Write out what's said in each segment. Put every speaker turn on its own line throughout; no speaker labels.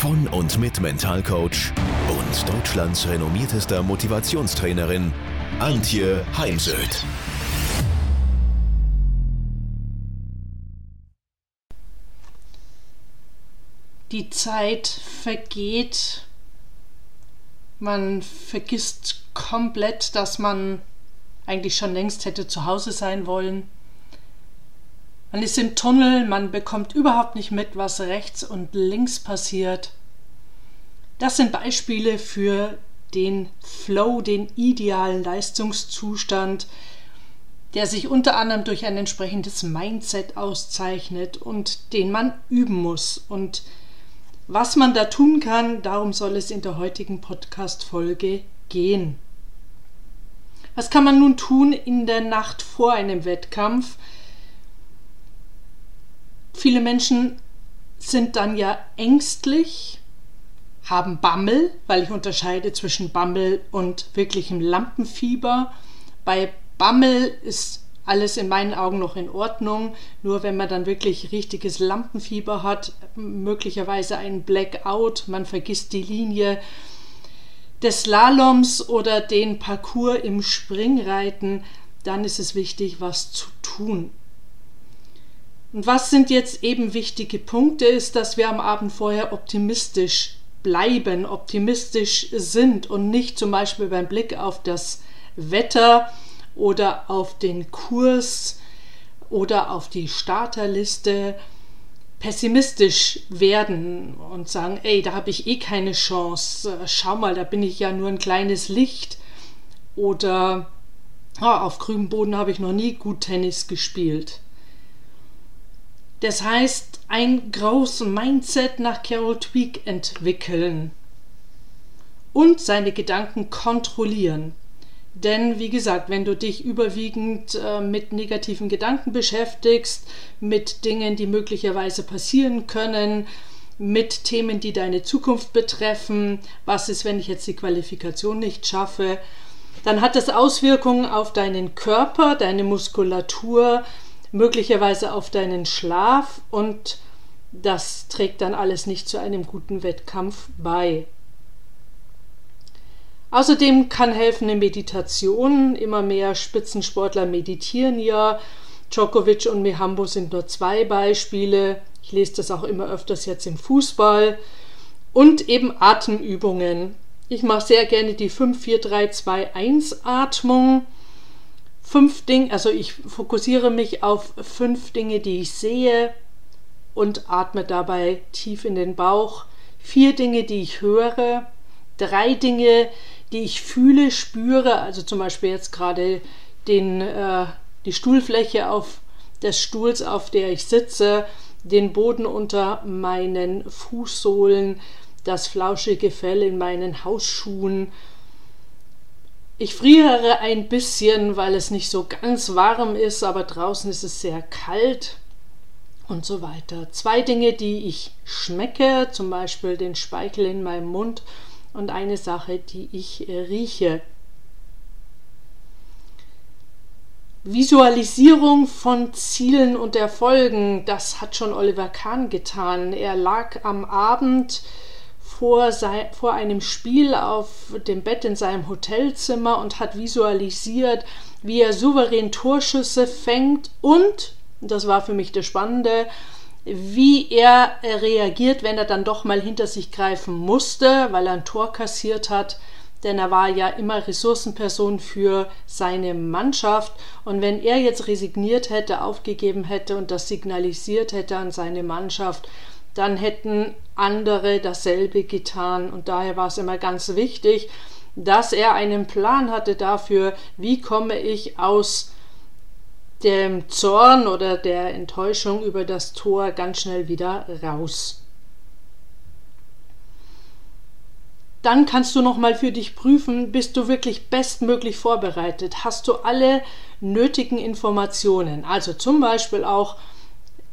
von und mit Mentalcoach und Deutschlands renommiertester Motivationstrainerin Antje Heimsöth.
Die Zeit vergeht. Man vergisst komplett, dass man eigentlich schon längst hätte zu Hause sein wollen. Man ist im Tunnel, man bekommt überhaupt nicht mit, was rechts und links passiert. Das sind Beispiele für den Flow, den idealen Leistungszustand, der sich unter anderem durch ein entsprechendes Mindset auszeichnet und den man üben muss. Und was man da tun kann, darum soll es in der heutigen Podcast-Folge gehen. Was kann man nun tun in der Nacht vor einem Wettkampf? Viele Menschen sind dann ja ängstlich, haben Bammel, weil ich unterscheide zwischen Bammel und wirklichem Lampenfieber. Bei Bammel ist alles in meinen Augen noch in Ordnung. Nur wenn man dann wirklich richtiges Lampenfieber hat, möglicherweise ein Blackout, man vergisst die Linie des Slaloms oder den Parcours im Springreiten, dann ist es wichtig, was zu tun. Und was sind jetzt eben wichtige Punkte, ist, dass wir am Abend vorher optimistisch bleiben, optimistisch sind und nicht zum Beispiel beim Blick auf das Wetter oder auf den Kurs oder auf die Starterliste pessimistisch werden und sagen, ey, da habe ich eh keine Chance, schau mal, da bin ich ja nur ein kleines Licht oder oh, auf grünem Boden habe ich noch nie gut Tennis gespielt. Das heißt, ein großes Mindset nach Carol Tweak entwickeln und seine Gedanken kontrollieren. Denn wie gesagt, wenn du dich überwiegend äh, mit negativen Gedanken beschäftigst, mit Dingen, die möglicherweise passieren können, mit Themen, die deine Zukunft betreffen, was ist, wenn ich jetzt die Qualifikation nicht schaffe, dann hat das Auswirkungen auf deinen Körper, deine Muskulatur, möglicherweise auf deinen Schlaf und das trägt dann alles nicht zu einem guten Wettkampf bei. Außerdem kann helfen eine Meditation. Immer mehr Spitzensportler meditieren ja. Djokovic und Mihambo sind nur zwei Beispiele. Ich lese das auch immer öfters jetzt im Fußball. Und eben Atemübungen. Ich mache sehr gerne die 5-4-3-2-1-Atmung fünf Dinge, also ich fokussiere mich auf fünf Dinge, die ich sehe und atme dabei tief in den Bauch. Vier Dinge, die ich höre. Drei Dinge, die ich fühle, spüre, also zum Beispiel jetzt gerade den, äh, die Stuhlfläche auf des Stuhls, auf der ich sitze, den Boden unter meinen Fußsohlen, das flauschige Fell in meinen Hausschuhen ich friere ein bisschen, weil es nicht so ganz warm ist, aber draußen ist es sehr kalt und so weiter. Zwei Dinge, die ich schmecke, zum Beispiel den Speichel in meinem Mund und eine Sache, die ich äh, rieche. Visualisierung von Zielen und Erfolgen, das hat schon Oliver Kahn getan. Er lag am Abend vor, sei, vor einem Spiel auf dem Bett in seinem Hotelzimmer und hat visualisiert, wie er souverän Torschüsse fängt und, das war für mich das Spannende, wie er reagiert, wenn er dann doch mal hinter sich greifen musste, weil er ein Tor kassiert hat. Denn er war ja immer Ressourcenperson für seine Mannschaft. Und wenn er jetzt resigniert hätte, aufgegeben hätte und das signalisiert hätte an seine Mannschaft, dann hätten andere dasselbe getan. Und daher war es immer ganz wichtig, dass er einen Plan hatte dafür, wie komme ich aus dem Zorn oder der Enttäuschung über das Tor ganz schnell wieder raus. dann kannst du nochmal für dich prüfen, bist du wirklich bestmöglich vorbereitet? Hast du alle nötigen Informationen? Also zum Beispiel auch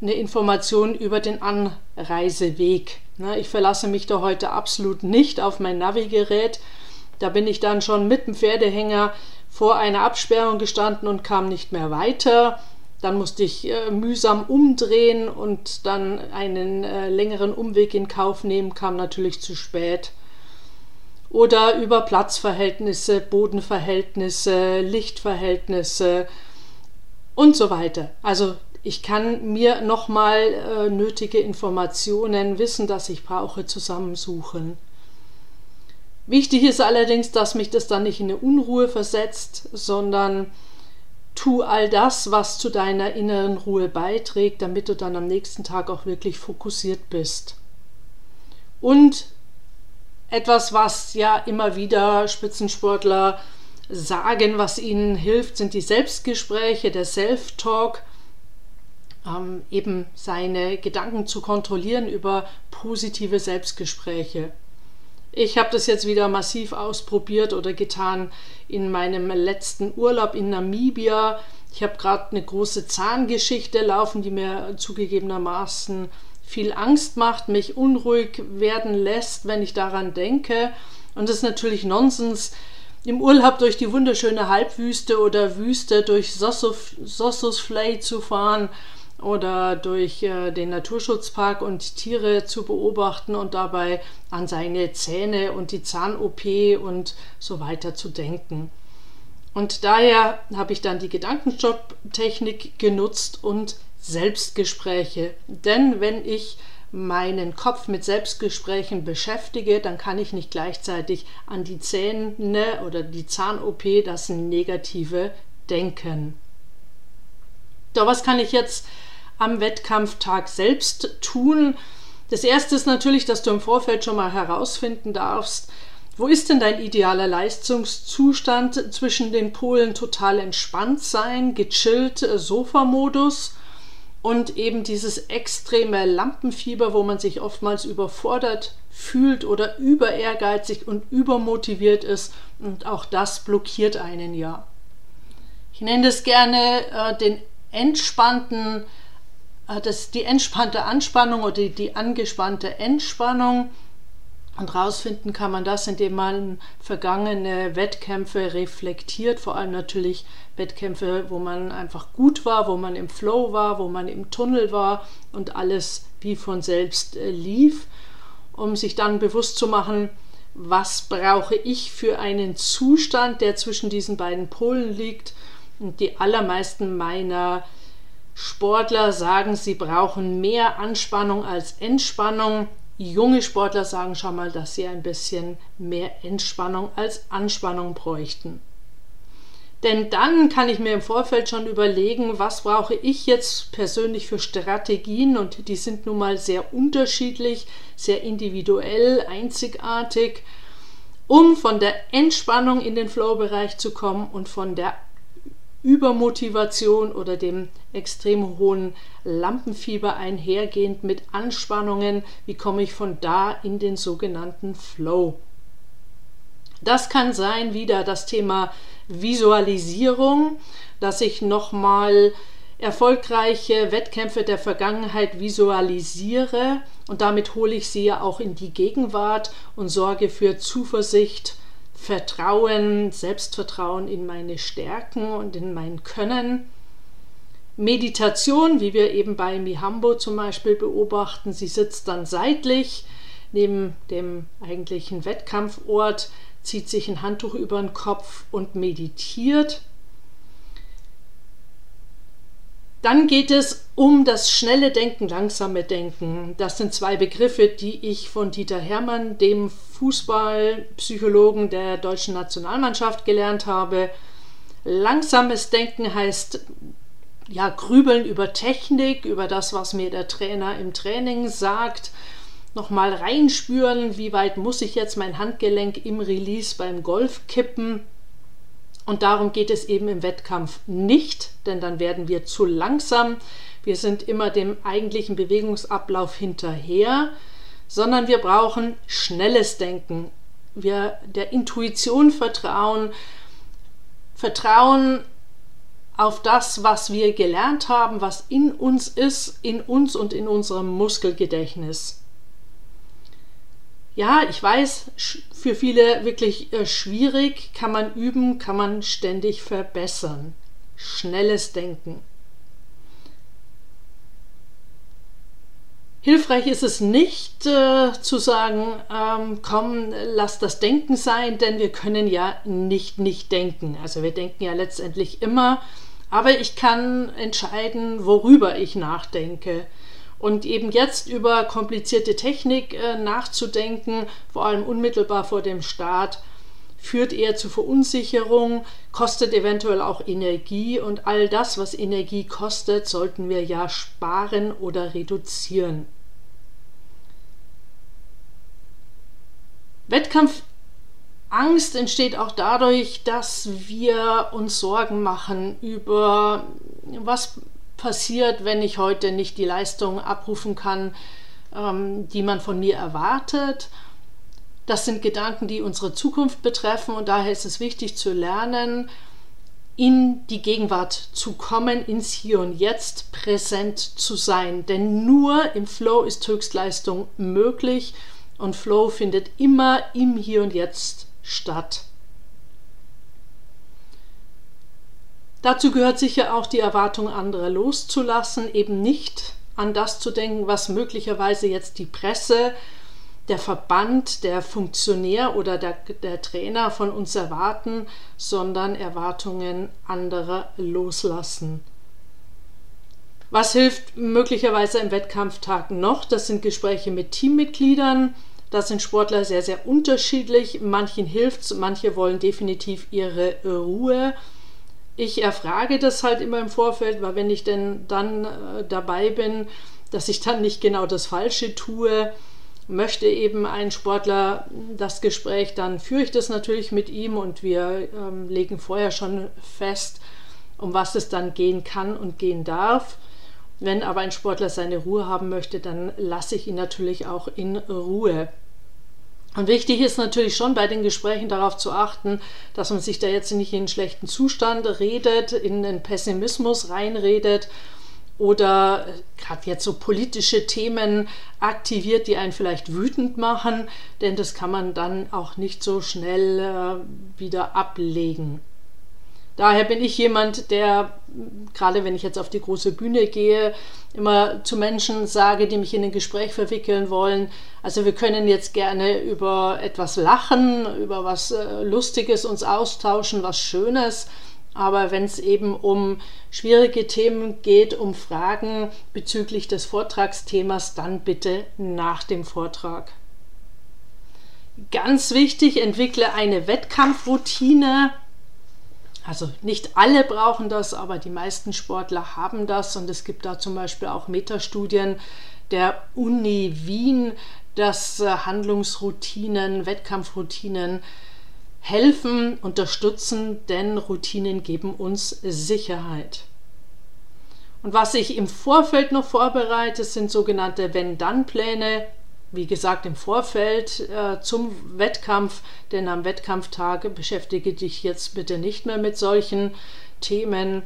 eine Information über den Anreiseweg. Ich verlasse mich da heute absolut nicht auf mein Navigerät. Da bin ich dann schon mit dem Pferdehänger vor einer Absperrung gestanden und kam nicht mehr weiter. Dann musste ich äh, mühsam umdrehen und dann einen äh, längeren Umweg in Kauf nehmen, kam natürlich zu spät oder über Platzverhältnisse, Bodenverhältnisse, Lichtverhältnisse und so weiter. Also ich kann mir nochmal äh, nötige Informationen, Wissen, das ich brauche, zusammensuchen. Wichtig ist allerdings, dass mich das dann nicht in eine Unruhe versetzt, sondern tu all das, was zu deiner inneren Ruhe beiträgt, damit du dann am nächsten Tag auch wirklich fokussiert bist. Und etwas, was ja immer wieder Spitzensportler sagen, was ihnen hilft, sind die Selbstgespräche, der Self-Talk, ähm, eben seine Gedanken zu kontrollieren über positive Selbstgespräche. Ich habe das jetzt wieder massiv ausprobiert oder getan in meinem letzten Urlaub in Namibia. Ich habe gerade eine große Zahngeschichte laufen, die mir zugegebenermaßen viel Angst macht, mich unruhig werden lässt, wenn ich daran denke. Und das ist natürlich Nonsens, im Urlaub durch die wunderschöne Halbwüste oder Wüste durch Sossusflay zu fahren oder durch äh, den Naturschutzpark und Tiere zu beobachten und dabei an seine Zähne und die Zahn-OP und so weiter zu denken. Und daher habe ich dann die Gedankenstopp-Technik genutzt und Selbstgespräche. Denn wenn ich meinen Kopf mit Selbstgesprächen beschäftige, dann kann ich nicht gleichzeitig an die Zähne oder die Zahn-OP das Negative denken. Doch was kann ich jetzt am Wettkampftag selbst tun? Das erste ist natürlich, dass du im Vorfeld schon mal herausfinden darfst, wo ist denn dein idealer Leistungszustand zwischen den Polen total entspannt sein, gechillt, äh, Sofamodus und eben dieses extreme Lampenfieber, wo man sich oftmals überfordert fühlt oder über ehrgeizig und übermotiviert ist und auch das blockiert einen ja. Ich nenne das gerne äh, den entspannten, das, die entspannte Anspannung oder die, die angespannte Entspannung. Und rausfinden kann man das, indem man vergangene Wettkämpfe reflektiert, vor allem natürlich Wettkämpfe, wo man einfach gut war, wo man im Flow war, wo man im Tunnel war und alles wie von selbst äh, lief, um sich dann bewusst zu machen, was brauche ich für einen Zustand, der zwischen diesen beiden Polen liegt. Und die allermeisten meiner Sportler sagen, sie brauchen mehr Anspannung als Entspannung. Junge Sportler sagen schon mal, dass sie ein bisschen mehr Entspannung als Anspannung bräuchten. Denn dann kann ich mir im Vorfeld schon überlegen, was brauche ich jetzt persönlich für Strategien und die sind nun mal sehr unterschiedlich, sehr individuell, einzigartig, um von der Entspannung in den Flow-Bereich zu kommen und von der Übermotivation oder dem extrem hohen Lampenfieber einhergehend mit Anspannungen, wie komme ich von da in den sogenannten Flow. Das kann sein wieder das Thema Visualisierung, dass ich nochmal erfolgreiche Wettkämpfe der Vergangenheit visualisiere und damit hole ich sie ja auch in die Gegenwart und sorge für Zuversicht, Vertrauen, Selbstvertrauen in meine Stärken und in mein Können. Meditation, wie wir eben bei Mihambo zum Beispiel beobachten, sie sitzt dann seitlich neben dem eigentlichen Wettkampfort, zieht sich ein Handtuch über den Kopf und meditiert. Dann geht es um das schnelle Denken, langsame Denken. Das sind zwei Begriffe, die ich von Dieter Hermann, dem Fußballpsychologen der deutschen Nationalmannschaft, gelernt habe. Langsames Denken heißt ja grübeln über Technik, über das, was mir der Trainer im Training sagt. Nochmal reinspüren, wie weit muss ich jetzt mein Handgelenk im Release beim Golf kippen und darum geht es eben im Wettkampf nicht, denn dann werden wir zu langsam. Wir sind immer dem eigentlichen Bewegungsablauf hinterher, sondern wir brauchen schnelles Denken. wir der Intuition vertrauen, vertrauen auf das, was wir gelernt haben, was in uns ist, in uns und in unserem Muskelgedächtnis. Ja, ich weiß, für viele wirklich äh, schwierig, kann man üben, kann man ständig verbessern. Schnelles Denken. Hilfreich ist es nicht äh, zu sagen, ähm, komm, lass das Denken sein, denn wir können ja nicht nicht denken. Also wir denken ja letztendlich immer, aber ich kann entscheiden, worüber ich nachdenke. Und eben jetzt über komplizierte Technik äh, nachzudenken, vor allem unmittelbar vor dem Start, führt eher zu Verunsicherung, kostet eventuell auch Energie und all das, was Energie kostet, sollten wir ja sparen oder reduzieren. Wettkampfangst entsteht auch dadurch, dass wir uns Sorgen machen über, was passiert, wenn ich heute nicht die Leistung abrufen kann, ähm, die man von mir erwartet. Das sind Gedanken, die unsere Zukunft betreffen und daher ist es wichtig zu lernen, in die Gegenwart zu kommen, ins Hier und Jetzt präsent zu sein. Denn nur im Flow ist Höchstleistung möglich und Flow findet immer im Hier und Jetzt statt. Dazu gehört sicher auch die Erwartung anderer loszulassen, eben nicht an das zu denken, was möglicherweise jetzt die Presse, der Verband, der Funktionär oder der, der Trainer von uns erwarten, sondern Erwartungen anderer loslassen. Was hilft möglicherweise im Wettkampftag noch? Das sind Gespräche mit Teammitgliedern. Da sind Sportler sehr, sehr unterschiedlich. Manchen hilft es, manche wollen definitiv ihre Ruhe. Ich erfrage das halt immer im Vorfeld, weil wenn ich denn dann äh, dabei bin, dass ich dann nicht genau das Falsche tue, möchte eben ein Sportler das Gespräch, dann führe ich das natürlich mit ihm und wir ähm, legen vorher schon fest, um was es dann gehen kann und gehen darf. Wenn aber ein Sportler seine Ruhe haben möchte, dann lasse ich ihn natürlich auch in Ruhe. Und wichtig ist natürlich schon bei den Gesprächen darauf zu achten, dass man sich da jetzt nicht in einen schlechten Zustand redet, in den Pessimismus reinredet oder gerade jetzt so politische Themen aktiviert, die einen vielleicht wütend machen, denn das kann man dann auch nicht so schnell äh, wieder ablegen. Daher bin ich jemand, der, gerade wenn ich jetzt auf die große Bühne gehe, immer zu Menschen sage, die mich in ein Gespräch verwickeln wollen. Also wir können jetzt gerne über etwas lachen, über was äh, Lustiges uns austauschen, was Schönes. Aber wenn es eben um schwierige Themen geht, um Fragen bezüglich des Vortragsthemas, dann bitte nach dem Vortrag. Ganz wichtig, entwickle eine Wettkampfroutine also nicht alle brauchen das, aber die meisten Sportler haben das und es gibt da zum Beispiel auch Metastudien der Uni Wien, dass äh, Handlungsroutinen, Wettkampfroutinen helfen, unterstützen, denn Routinen geben uns Sicherheit. Und was ich im Vorfeld noch vorbereite, sind sogenannte Wenn-Dann-Pläne wie gesagt, im Vorfeld äh, zum Wettkampf, denn am Wettkampftag beschäftige dich jetzt bitte nicht mehr mit solchen Themen.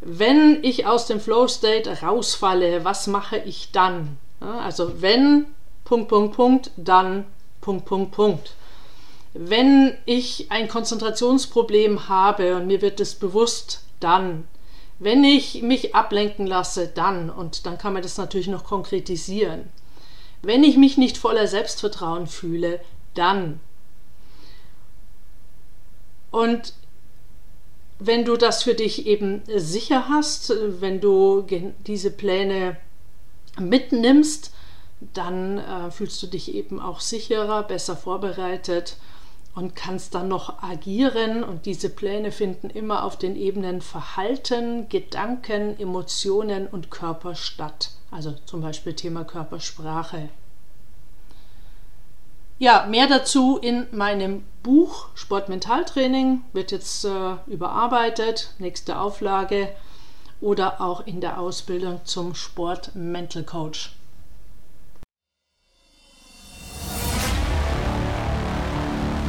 Wenn ich aus dem Flow State rausfalle, was mache ich dann? Also wenn Punkt, Punkt, Punkt, dann Punkt, Punkt, Punkt. Wenn ich ein Konzentrationsproblem habe und mir wird es bewusst, dann. Wenn ich mich ablenken lasse, dann. Und dann kann man das natürlich noch konkretisieren. Wenn ich mich nicht voller Selbstvertrauen fühle, dann. Und wenn du das für dich eben sicher hast, wenn du diese Pläne mitnimmst, dann äh, fühlst du dich eben auch sicherer, besser vorbereitet und kannst dann noch agieren. Und diese Pläne finden immer auf den Ebenen Verhalten, Gedanken, Emotionen und Körper statt. Also zum Beispiel Thema Körpersprache. Ja, mehr dazu in meinem Buch Sportmentaltraining wird jetzt äh, überarbeitet, nächste Auflage oder auch in der Ausbildung zum Sport Mental Coach.